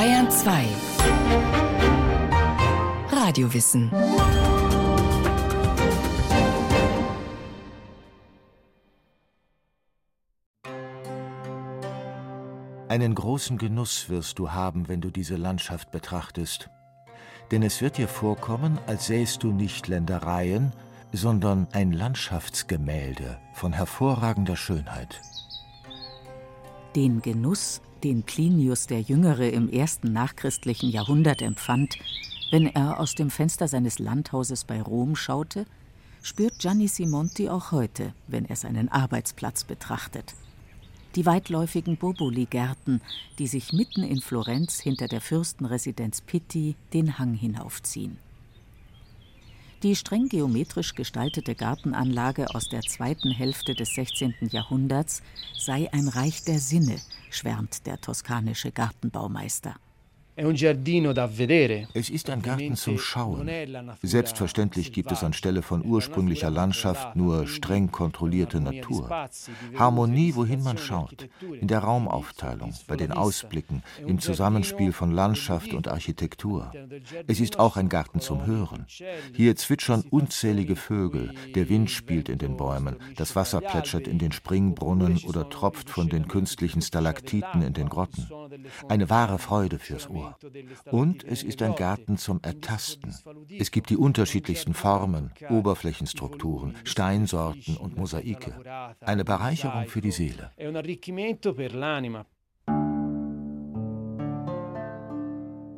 Bayern 2 Radiowissen Einen großen Genuss wirst du haben, wenn du diese Landschaft betrachtest. Denn es wird dir vorkommen, als sähst du nicht Ländereien, sondern ein Landschaftsgemälde von hervorragender Schönheit. Den Genuss, den Plinius der Jüngere im ersten nachchristlichen Jahrhundert empfand, wenn er aus dem Fenster seines Landhauses bei Rom schaute, spürt Gianni Simonti auch heute, wenn er seinen Arbeitsplatz betrachtet. Die weitläufigen Boboli-Gärten, die sich mitten in Florenz hinter der Fürstenresidenz Pitti den Hang hinaufziehen. Die streng geometrisch gestaltete Gartenanlage aus der zweiten Hälfte des 16. Jahrhunderts sei ein Reich der Sinne, schwärmt der toskanische Gartenbaumeister. Es ist ein Garten zum Schauen. Selbstverständlich gibt es anstelle von ursprünglicher Landschaft nur streng kontrollierte Natur. Harmonie, wohin man schaut, in der Raumaufteilung, bei den Ausblicken, im Zusammenspiel von Landschaft und Architektur. Es ist auch ein Garten zum Hören. Hier zwitschern unzählige Vögel, der Wind spielt in den Bäumen, das Wasser plätschert in den Springbrunnen oder tropft von den künstlichen Stalaktiten in den Grotten. Eine wahre Freude fürs Ohr. Und es ist ein Garten zum Ertasten. Es gibt die unterschiedlichsten Formen, Oberflächenstrukturen, Steinsorten und Mosaike. Eine Bereicherung für die Seele.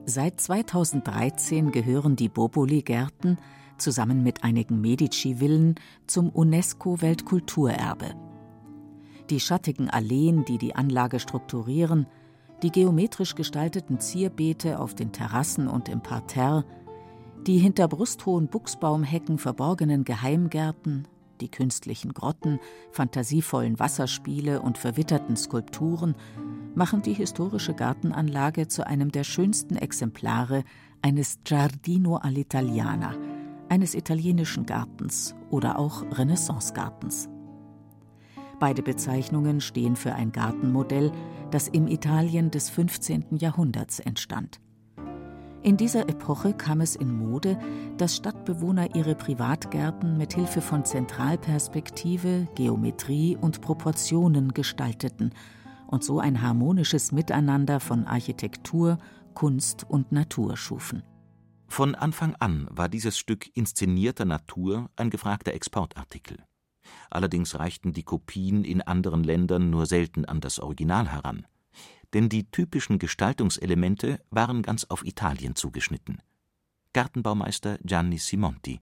Seit 2013 gehören die Boboli-Gärten zusammen mit einigen Medici-Villen zum UNESCO-Weltkulturerbe. Die schattigen Alleen, die die Anlage strukturieren, die geometrisch gestalteten Zierbeete auf den Terrassen und im Parterre, die hinter brusthohen Buchsbaumhecken verborgenen Geheimgärten, die künstlichen Grotten, fantasievollen Wasserspiele und verwitterten Skulpturen machen die historische Gartenanlage zu einem der schönsten Exemplare eines Giardino all'Italiana, eines italienischen Gartens oder auch Renaissancegartens. Beide Bezeichnungen stehen für ein Gartenmodell, das im Italien des 15. Jahrhunderts entstand. In dieser Epoche kam es in Mode, dass Stadtbewohner ihre Privatgärten mit Hilfe von Zentralperspektive, Geometrie und Proportionen gestalteten und so ein harmonisches Miteinander von Architektur, Kunst und Natur schufen. Von Anfang an war dieses Stück inszenierter Natur ein gefragter Exportartikel. Allerdings reichten die Kopien in anderen Ländern nur selten an das Original heran. Denn die typischen Gestaltungselemente waren ganz auf Italien zugeschnitten. Gartenbaumeister Gianni Simonti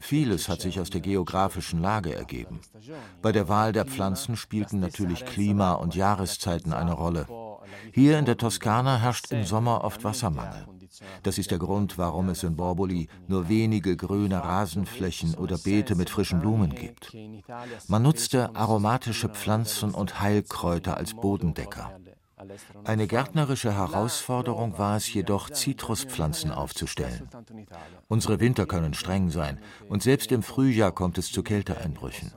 Vieles hat sich aus der geografischen Lage ergeben. Bei der Wahl der Pflanzen spielten natürlich Klima und Jahreszeiten eine Rolle. Hier in der Toskana herrscht im Sommer oft Wassermangel. Das ist der Grund, warum es in Borboli nur wenige grüne Rasenflächen oder Beete mit frischen Blumen gibt. Man nutzte aromatische Pflanzen und Heilkräuter als Bodendecker. Eine gärtnerische Herausforderung war es jedoch, Zitruspflanzen aufzustellen. Unsere Winter können streng sein und selbst im Frühjahr kommt es zu Kälteeinbrüchen.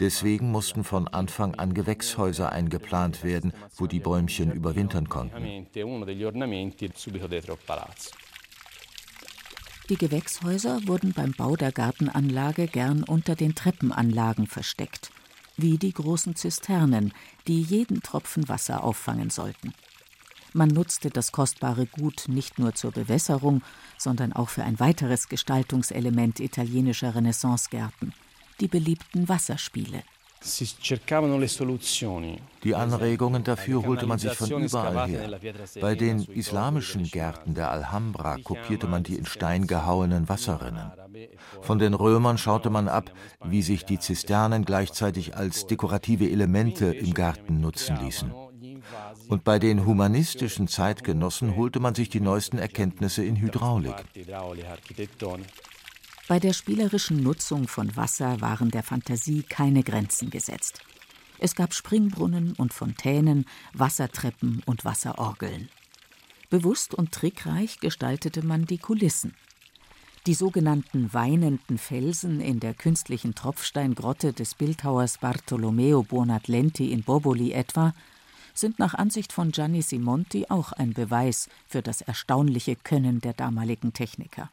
Deswegen mussten von Anfang an Gewächshäuser eingeplant werden, wo die Bäumchen überwintern konnten. Die Gewächshäuser wurden beim Bau der Gartenanlage gern unter den Treppenanlagen versteckt, wie die großen Zisternen, die jeden Tropfen Wasser auffangen sollten. Man nutzte das kostbare Gut nicht nur zur Bewässerung, sondern auch für ein weiteres Gestaltungselement italienischer Renaissancegärten – die beliebten Wasserspiele. Die Anregungen dafür holte man sich von überall her. Bei den islamischen Gärten der Alhambra kopierte man die in Stein gehauenen Wasserrinnen. Von den Römern schaute man ab, wie sich die Zisternen gleichzeitig als dekorative Elemente im Garten nutzen ließen. Und bei den humanistischen Zeitgenossen holte man sich die neuesten Erkenntnisse in Hydraulik. Bei der spielerischen Nutzung von Wasser waren der Fantasie keine Grenzen gesetzt. Es gab Springbrunnen und Fontänen, Wassertreppen und Wasserorgeln. Bewusst und trickreich gestaltete man die Kulissen. Die sogenannten weinenden Felsen in der künstlichen Tropfsteingrotte des Bildhauers Bartolomeo Buonatlenti in Boboli etwa sind nach Ansicht von Gianni Simonti auch ein Beweis für das erstaunliche Können der damaligen Techniker.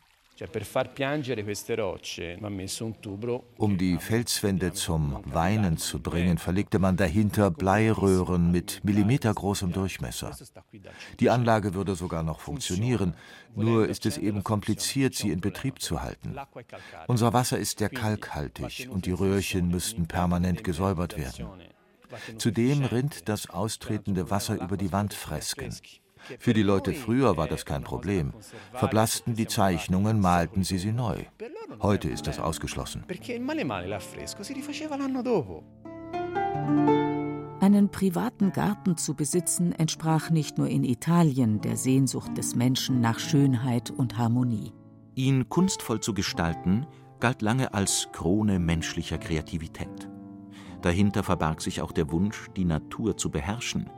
Um die Felswände zum Weinen zu bringen, verlegte man dahinter Bleiröhren mit millimetergroßem Durchmesser. Die Anlage würde sogar noch funktionieren, nur ist es eben kompliziert, sie in Betrieb zu halten. Unser Wasser ist sehr kalkhaltig und die Röhrchen müssten permanent gesäubert werden. Zudem rinnt das austretende Wasser über die Wandfresken. Für die Leute früher war das kein Problem. Verblassten die Zeichnungen, malten sie sie neu. Heute ist das ausgeschlossen. Einen privaten Garten zu besitzen entsprach nicht nur in Italien der Sehnsucht des Menschen nach Schönheit und Harmonie. Ihn kunstvoll zu gestalten galt lange als Krone menschlicher Kreativität. Dahinter verbarg sich auch der Wunsch, die Natur zu beherrschen,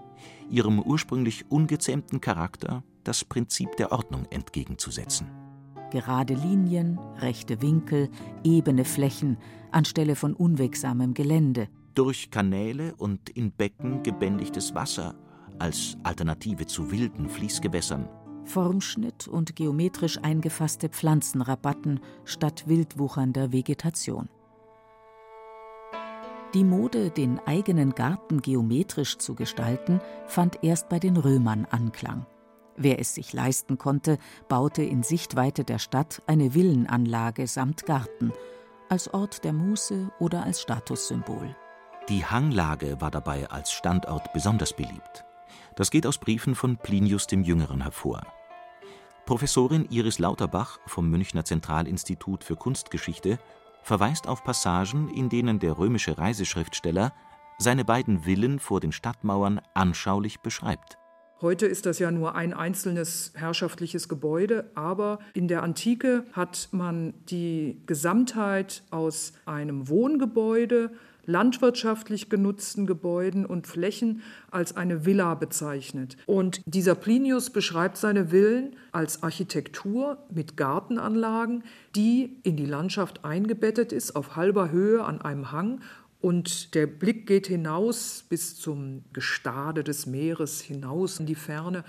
ihrem ursprünglich ungezähmten Charakter das Prinzip der Ordnung entgegenzusetzen. Gerade Linien, rechte Winkel, ebene Flächen anstelle von unwegsamem Gelände. Durch Kanäle und in Becken gebändigtes Wasser als Alternative zu wilden Fließgewässern. Formschnitt und geometrisch eingefasste Pflanzenrabatten statt wildwuchernder Vegetation. Die Mode, den eigenen Garten geometrisch zu gestalten, fand erst bei den Römern Anklang. Wer es sich leisten konnte, baute in Sichtweite der Stadt eine Villenanlage samt Garten, als Ort der Muße oder als Statussymbol. Die Hanglage war dabei als Standort besonders beliebt. Das geht aus Briefen von Plinius dem Jüngeren hervor. Professorin Iris Lauterbach vom Münchner Zentralinstitut für Kunstgeschichte verweist auf Passagen, in denen der römische Reiseschriftsteller seine beiden Villen vor den Stadtmauern anschaulich beschreibt. Heute ist das ja nur ein einzelnes herrschaftliches Gebäude, aber in der Antike hat man die Gesamtheit aus einem Wohngebäude, landwirtschaftlich genutzten Gebäuden und Flächen als eine Villa bezeichnet. Und dieser Plinius beschreibt seine Villen als Architektur mit Gartenanlagen, die in die Landschaft eingebettet ist, auf halber Höhe an einem Hang und der Blick geht hinaus bis zum Gestade des Meeres, hinaus in die Ferne.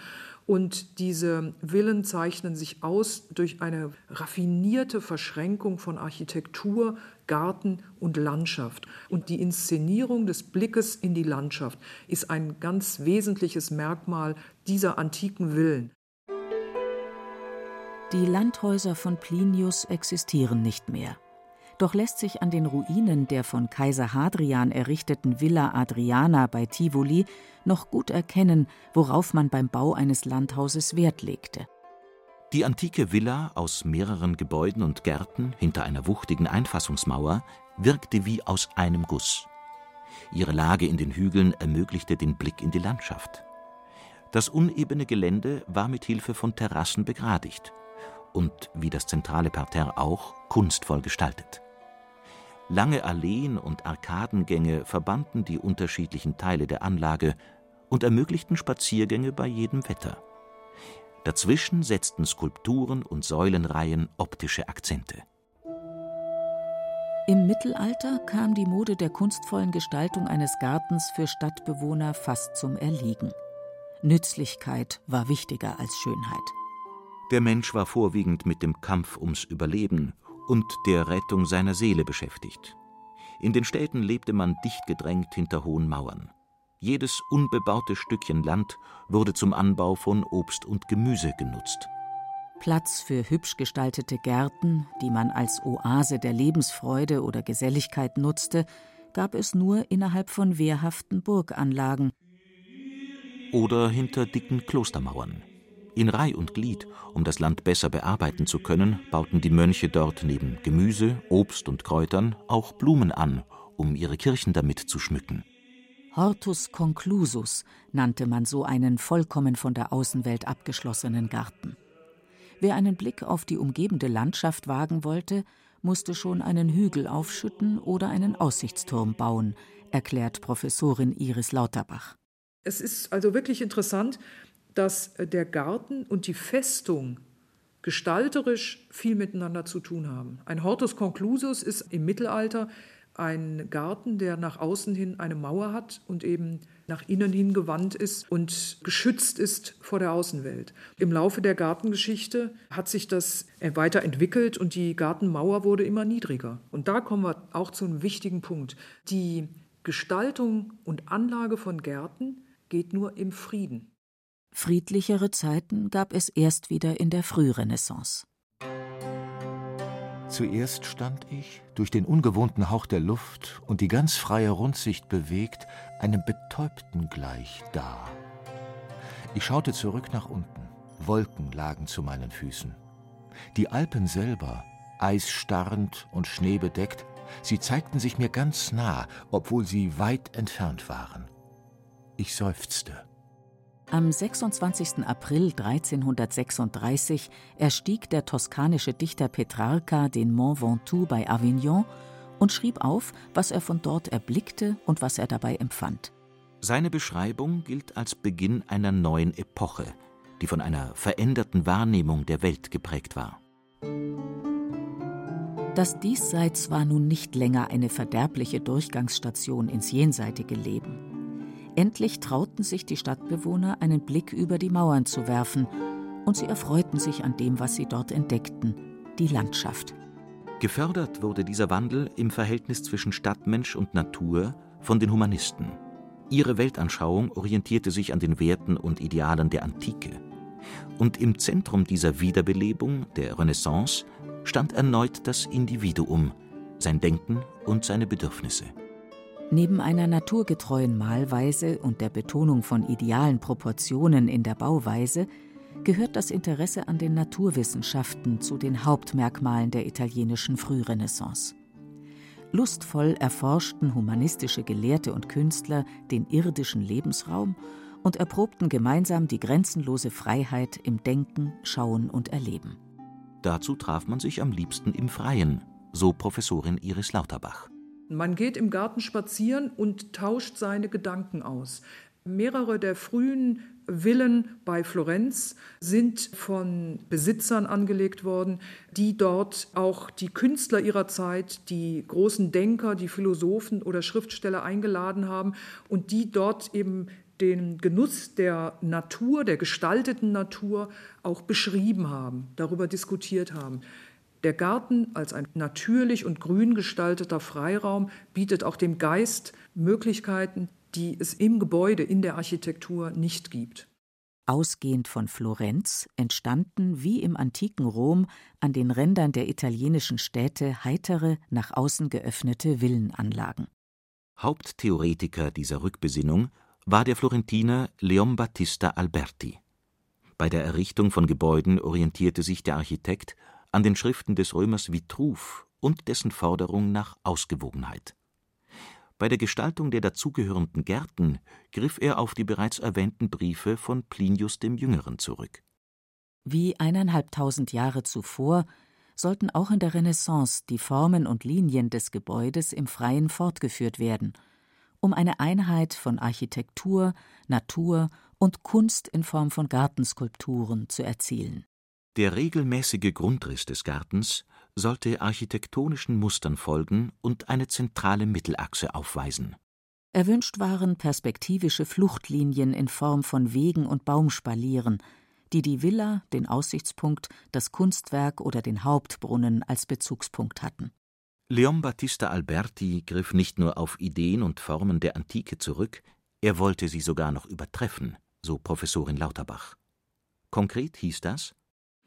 Und diese Villen zeichnen sich aus durch eine raffinierte Verschränkung von Architektur, Garten und Landschaft. Und die Inszenierung des Blickes in die Landschaft ist ein ganz wesentliches Merkmal dieser antiken Villen. Die Landhäuser von Plinius existieren nicht mehr. Doch lässt sich an den Ruinen der von Kaiser Hadrian errichteten Villa Adriana bei Tivoli noch gut erkennen, worauf man beim Bau eines Landhauses Wert legte. Die antike Villa aus mehreren Gebäuden und Gärten hinter einer wuchtigen Einfassungsmauer wirkte wie aus einem Guss. Ihre Lage in den Hügeln ermöglichte den Blick in die Landschaft. Das unebene Gelände war mit Hilfe von Terrassen begradigt und, wie das zentrale Parterre auch, kunstvoll gestaltet. Lange Alleen und Arkadengänge verbanden die unterschiedlichen Teile der Anlage und ermöglichten Spaziergänge bei jedem Wetter. Dazwischen setzten Skulpturen und Säulenreihen optische Akzente. Im Mittelalter kam die Mode der kunstvollen Gestaltung eines Gartens für Stadtbewohner fast zum Erliegen. Nützlichkeit war wichtiger als Schönheit. Der Mensch war vorwiegend mit dem Kampf ums Überleben und der Rettung seiner Seele beschäftigt. In den Städten lebte man dicht gedrängt hinter hohen Mauern. Jedes unbebaute Stückchen Land wurde zum Anbau von Obst und Gemüse genutzt. Platz für hübsch gestaltete Gärten, die man als Oase der Lebensfreude oder Geselligkeit nutzte, gab es nur innerhalb von wehrhaften Burganlagen oder hinter dicken Klostermauern. In Reih und Glied, um das Land besser bearbeiten zu können, bauten die Mönche dort neben Gemüse, Obst und Kräutern auch Blumen an, um ihre Kirchen damit zu schmücken. Hortus conclusus nannte man so einen vollkommen von der Außenwelt abgeschlossenen Garten. Wer einen Blick auf die umgebende Landschaft wagen wollte, musste schon einen Hügel aufschütten oder einen Aussichtsturm bauen, erklärt Professorin Iris Lauterbach. Es ist also wirklich interessant, dass äh, der Garten und die Festung gestalterisch viel miteinander zu tun haben. Ein Hortus conclusus ist im Mittelalter ein Garten, der nach außen hin eine Mauer hat und eben nach innen hin gewandt ist und geschützt ist vor der Außenwelt. Im Laufe der Gartengeschichte hat sich das weiterentwickelt und die Gartenmauer wurde immer niedriger. Und da kommen wir auch zu einem wichtigen Punkt. Die Gestaltung und Anlage von Gärten geht nur im Frieden. Friedlichere Zeiten gab es erst wieder in der Frührenaissance. Zuerst stand ich, durch den ungewohnten Hauch der Luft und die ganz freie Rundsicht bewegt, einem Betäubten gleich da. Ich schaute zurück nach unten. Wolken lagen zu meinen Füßen. Die Alpen selber, eisstarrend und schneebedeckt, sie zeigten sich mir ganz nah, obwohl sie weit entfernt waren. Ich seufzte. Am 26. April 1336 erstieg der toskanische Dichter Petrarca den Mont Ventoux bei Avignon und schrieb auf, was er von dort erblickte und was er dabei empfand. Seine Beschreibung gilt als Beginn einer neuen Epoche, die von einer veränderten Wahrnehmung der Welt geprägt war. Das Diesseits war nun nicht länger eine verderbliche Durchgangsstation ins jenseitige Leben. Endlich trauten sich die Stadtbewohner, einen Blick über die Mauern zu werfen, und sie erfreuten sich an dem, was sie dort entdeckten, die Landschaft. Gefördert wurde dieser Wandel im Verhältnis zwischen Stadtmensch und Natur von den Humanisten. Ihre Weltanschauung orientierte sich an den Werten und Idealen der Antike. Und im Zentrum dieser Wiederbelebung, der Renaissance, stand erneut das Individuum, sein Denken und seine Bedürfnisse. Neben einer naturgetreuen Malweise und der Betonung von idealen Proportionen in der Bauweise gehört das Interesse an den Naturwissenschaften zu den Hauptmerkmalen der italienischen Frührenaissance. Lustvoll erforschten humanistische Gelehrte und Künstler den irdischen Lebensraum und erprobten gemeinsam die grenzenlose Freiheit im Denken, Schauen und Erleben. Dazu traf man sich am liebsten im Freien, so Professorin Iris Lauterbach. Man geht im Garten spazieren und tauscht seine Gedanken aus. Mehrere der frühen Villen bei Florenz sind von Besitzern angelegt worden, die dort auch die Künstler ihrer Zeit, die großen Denker, die Philosophen oder Schriftsteller eingeladen haben und die dort eben den Genuss der Natur, der gestalteten Natur auch beschrieben haben, darüber diskutiert haben. Der Garten als ein natürlich und grün gestalteter Freiraum bietet auch dem Geist Möglichkeiten, die es im Gebäude, in der Architektur nicht gibt. Ausgehend von Florenz entstanden wie im antiken Rom an den Rändern der italienischen Städte heitere, nach außen geöffnete Villenanlagen. Haupttheoretiker dieser Rückbesinnung war der Florentiner Leon Battista Alberti. Bei der Errichtung von Gebäuden orientierte sich der Architekt an den Schriften des Römers Vitruv und dessen Forderung nach Ausgewogenheit. Bei der Gestaltung der dazugehörenden Gärten griff er auf die bereits erwähnten Briefe von Plinius dem Jüngeren zurück. Wie eineinhalbtausend Jahre zuvor sollten auch in der Renaissance die Formen und Linien des Gebäudes im Freien fortgeführt werden, um eine Einheit von Architektur, Natur und Kunst in Form von Gartenskulpturen zu erzielen der regelmäßige Grundriss des Gartens sollte architektonischen Mustern folgen und eine zentrale Mittelachse aufweisen. Erwünscht waren perspektivische Fluchtlinien in Form von Wegen und Baumspalieren, die die Villa, den Aussichtspunkt, das Kunstwerk oder den Hauptbrunnen als Bezugspunkt hatten. Leon Battista Alberti griff nicht nur auf Ideen und Formen der Antike zurück, er wollte sie sogar noch übertreffen, so Professorin Lauterbach. Konkret hieß das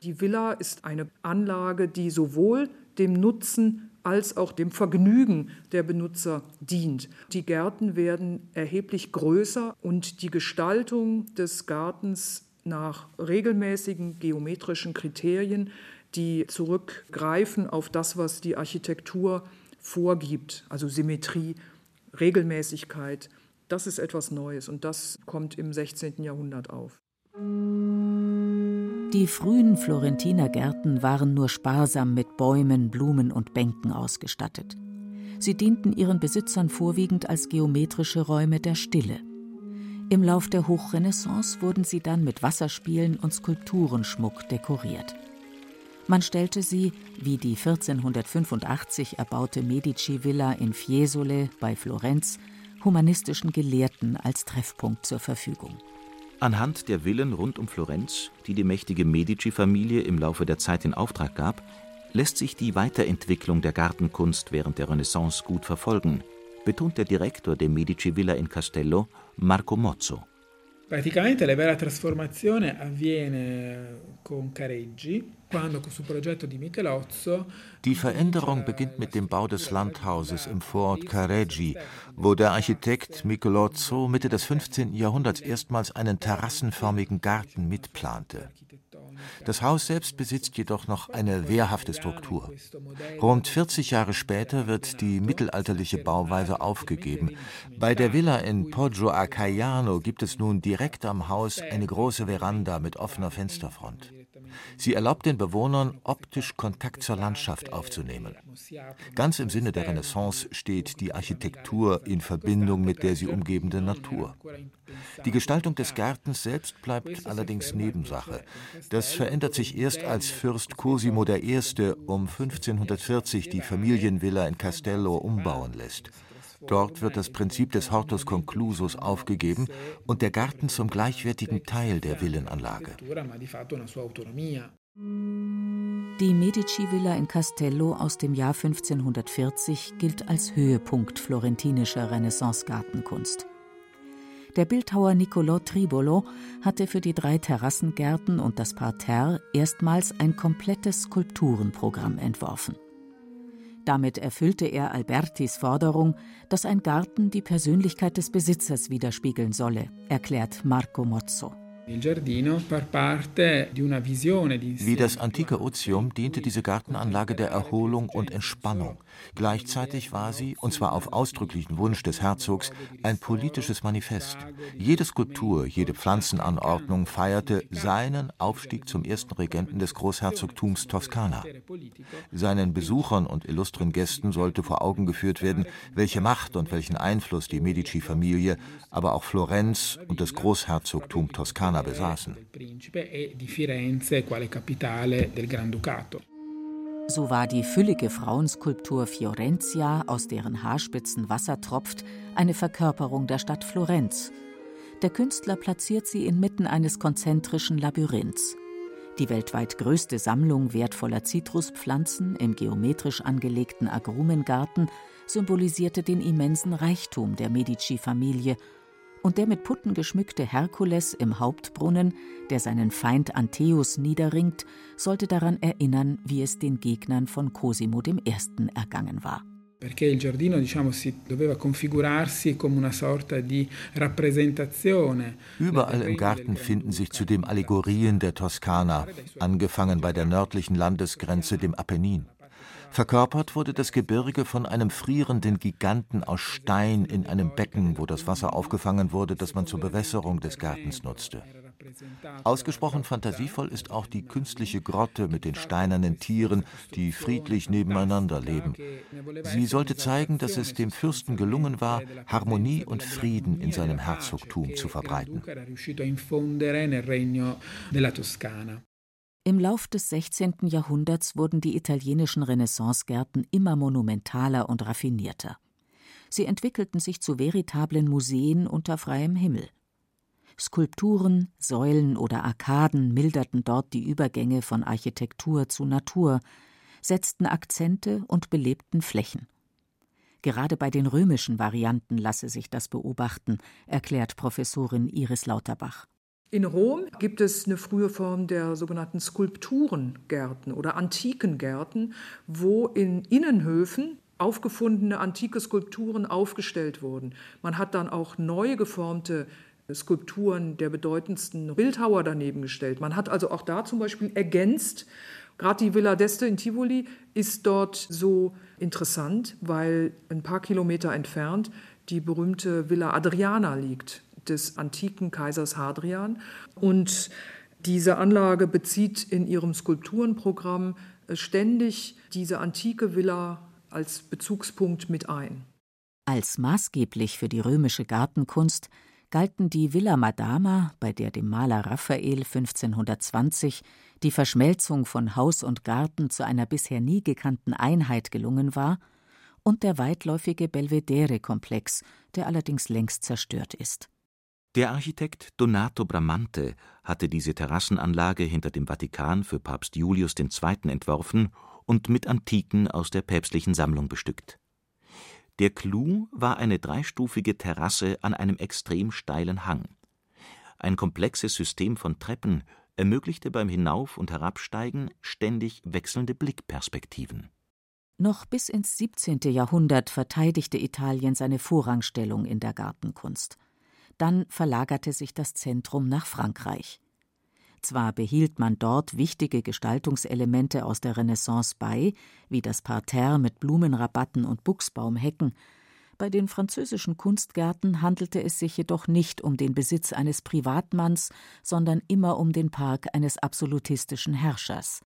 die Villa ist eine Anlage, die sowohl dem Nutzen als auch dem Vergnügen der Benutzer dient. Die Gärten werden erheblich größer und die Gestaltung des Gartens nach regelmäßigen geometrischen Kriterien, die zurückgreifen auf das, was die Architektur vorgibt, also Symmetrie, Regelmäßigkeit. Das ist etwas Neues und das kommt im 16. Jahrhundert auf. Die frühen Florentinergärten waren nur sparsam mit Bäumen, Blumen und Bänken ausgestattet. Sie dienten ihren Besitzern vorwiegend als geometrische Räume der Stille. Im Lauf der Hochrenaissance wurden sie dann mit Wasserspielen und Skulpturenschmuck dekoriert. Man stellte sie, wie die 1485 erbaute Medici-Villa in Fiesole bei Florenz, humanistischen Gelehrten als Treffpunkt zur Verfügung. Anhand der Villen rund um Florenz, die die mächtige Medici-Familie im Laufe der Zeit in Auftrag gab, lässt sich die Weiterentwicklung der Gartenkunst während der Renaissance gut verfolgen, betont der Direktor der Medici-Villa in Castello, Marco Mozzo. Praticamente la vera trasformazione avviene con Careggi, die Veränderung beginnt mit dem Bau des Landhauses im Vorort Careggi, wo der Architekt Michelozzo Mitte des 15. Jahrhunderts erstmals einen terrassenförmigen Garten mitplante. Das Haus selbst besitzt jedoch noch eine wehrhafte Struktur. Rund 40 Jahre später wird die mittelalterliche Bauweise aufgegeben. Bei der Villa in Poggio a Caiano gibt es nun direkt am Haus eine große Veranda mit offener Fensterfront. Sie erlaubt den Bewohnern, optisch Kontakt zur Landschaft aufzunehmen. Ganz im Sinne der Renaissance steht die Architektur in Verbindung mit der sie umgebenden Natur. Die Gestaltung des Gartens selbst bleibt allerdings Nebensache. Das verändert sich erst, als Fürst Cosimo I. um 1540 die Familienvilla in Castello umbauen lässt. Dort wird das Prinzip des Hortus conclusus aufgegeben und der Garten zum gleichwertigen Teil der Villenanlage. Die Medici-Villa in Castello aus dem Jahr 1540 gilt als Höhepunkt florentinischer Renaissance-Gartenkunst. Der Bildhauer Niccolò Tribolo hatte für die drei Terrassengärten und das Parterre erstmals ein komplettes Skulpturenprogramm entworfen. Damit erfüllte er Albertis Forderung, dass ein Garten die Persönlichkeit des Besitzers widerspiegeln solle, erklärt Marco Mozzo. Wie das antike Ozium diente diese Gartenanlage der Erholung und Entspannung. Gleichzeitig war sie, und zwar auf ausdrücklichen Wunsch des Herzogs, ein politisches Manifest. Jede Skulptur, jede Pflanzenanordnung feierte seinen Aufstieg zum ersten Regenten des Großherzogtums Toskana. Seinen Besuchern und illustren Gästen sollte vor Augen geführt werden, welche Macht und welchen Einfluss die Medici-Familie, aber auch Florenz und das Großherzogtum Toskana besaßen. So war die füllige Frauenskulptur Fiorentia, aus deren Haarspitzen Wasser tropft, eine Verkörperung der Stadt Florenz. Der Künstler platziert sie inmitten eines konzentrischen Labyrinths. Die weltweit größte Sammlung wertvoller Zitruspflanzen im geometrisch angelegten Agrumengarten symbolisierte den immensen Reichtum der Medici-Familie und der mit Putten geschmückte Herkules im Hauptbrunnen, der seinen Feind Antheus niederringt, sollte daran erinnern, wie es den Gegnern von Cosimo I. ergangen war. Perché il giardino diciamo, si doveva configurarsi come una sorta di rappresentazione. Überall im Garten finden sich zudem Allegorien der Toskana, angefangen bei der nördlichen Landesgrenze, dem Apennin. Verkörpert wurde das Gebirge von einem frierenden Giganten aus Stein in einem Becken, wo das Wasser aufgefangen wurde, das man zur Bewässerung des Gartens nutzte. Ausgesprochen fantasievoll ist auch die künstliche Grotte mit den steinernen Tieren, die friedlich nebeneinander leben. Sie sollte zeigen, dass es dem Fürsten gelungen war, Harmonie und Frieden in seinem Herzogtum zu verbreiten. Im Lauf des 16. Jahrhunderts wurden die italienischen Renaissancegärten immer monumentaler und raffinierter. Sie entwickelten sich zu veritablen Museen unter freiem Himmel. Skulpturen, Säulen oder Arkaden milderten dort die Übergänge von Architektur zu Natur, setzten Akzente und belebten Flächen. Gerade bei den römischen Varianten lasse sich das beobachten, erklärt Professorin Iris Lauterbach. In Rom gibt es eine frühe Form der sogenannten Skulpturengärten oder Antikengärten, wo in Innenhöfen aufgefundene antike Skulpturen aufgestellt wurden. Man hat dann auch neu geformte Skulpturen der bedeutendsten Bildhauer daneben gestellt. Man hat also auch da zum Beispiel ergänzt, gerade die Villa d'Este in Tivoli ist dort so interessant, weil ein paar Kilometer entfernt die berühmte Villa Adriana liegt des antiken Kaisers Hadrian. Und diese Anlage bezieht in ihrem Skulpturenprogramm äh, ständig diese antike Villa als Bezugspunkt mit ein. Als maßgeblich für die römische Gartenkunst galten die Villa Madama, bei der dem Maler Raphael 1520 die Verschmelzung von Haus und Garten zu einer bisher nie gekannten Einheit gelungen war, und der weitläufige Belvedere-Komplex, der allerdings längst zerstört ist. Der Architekt Donato Bramante hatte diese Terrassenanlage hinter dem Vatikan für Papst Julius II. entworfen und mit Antiken aus der päpstlichen Sammlung bestückt. Der Clou war eine dreistufige Terrasse an einem extrem steilen Hang. Ein komplexes System von Treppen ermöglichte beim Hinauf und Herabsteigen ständig wechselnde Blickperspektiven. Noch bis ins 17. Jahrhundert verteidigte Italien seine Vorrangstellung in der Gartenkunst. Dann verlagerte sich das Zentrum nach Frankreich. Zwar behielt man dort wichtige Gestaltungselemente aus der Renaissance bei, wie das Parterre mit Blumenrabatten und Buchsbaumhecken, bei den französischen Kunstgärten handelte es sich jedoch nicht um den Besitz eines Privatmanns, sondern immer um den Park eines absolutistischen Herrschers.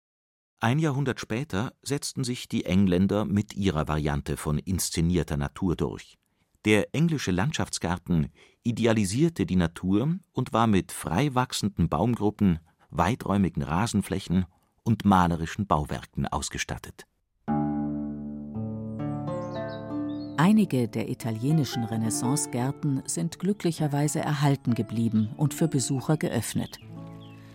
Ein Jahrhundert später setzten sich die Engländer mit ihrer Variante von inszenierter Natur durch. Der englische Landschaftsgarten idealisierte die Natur und war mit frei wachsenden Baumgruppen, weiträumigen Rasenflächen und malerischen Bauwerken ausgestattet. Einige der italienischen Renaissancegärten sind glücklicherweise erhalten geblieben und für Besucher geöffnet.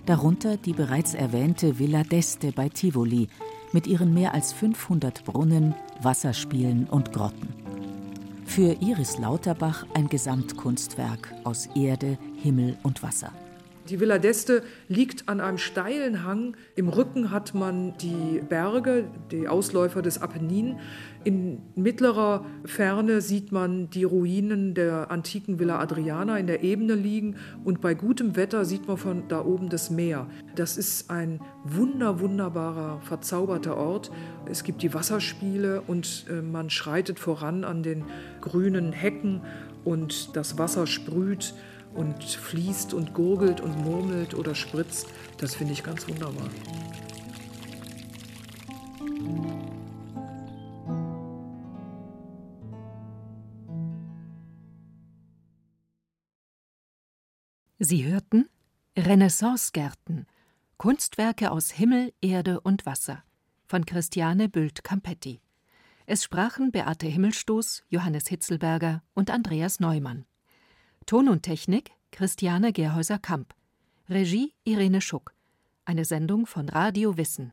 Darunter die bereits erwähnte Villa d'Este bei Tivoli mit ihren mehr als 500 Brunnen, Wasserspielen und Grotten. Für Iris Lauterbach ein Gesamtkunstwerk aus Erde, Himmel und Wasser. Die Villa d'Este liegt an einem steilen Hang. Im Rücken hat man die Berge, die Ausläufer des Apennin. In mittlerer Ferne sieht man die Ruinen der antiken Villa Adriana in der Ebene liegen. Und bei gutem Wetter sieht man von da oben das Meer. Das ist ein wunder, wunderbarer, verzauberter Ort. Es gibt die Wasserspiele und äh, man schreitet voran an den grünen Hecken und das Wasser sprüht und fließt und gurgelt und murmelt oder spritzt. Das finde ich ganz wunderbar. Sie hörten Renaissancegärten Kunstwerke aus Himmel, Erde und Wasser von Christiane Bült-Campetti. Es sprachen Beate Himmelstoß, Johannes Hitzelberger und Andreas Neumann. Ton und Technik Christiane Gerhäuser-Kamp. Regie Irene Schuck. Eine Sendung von Radio Wissen.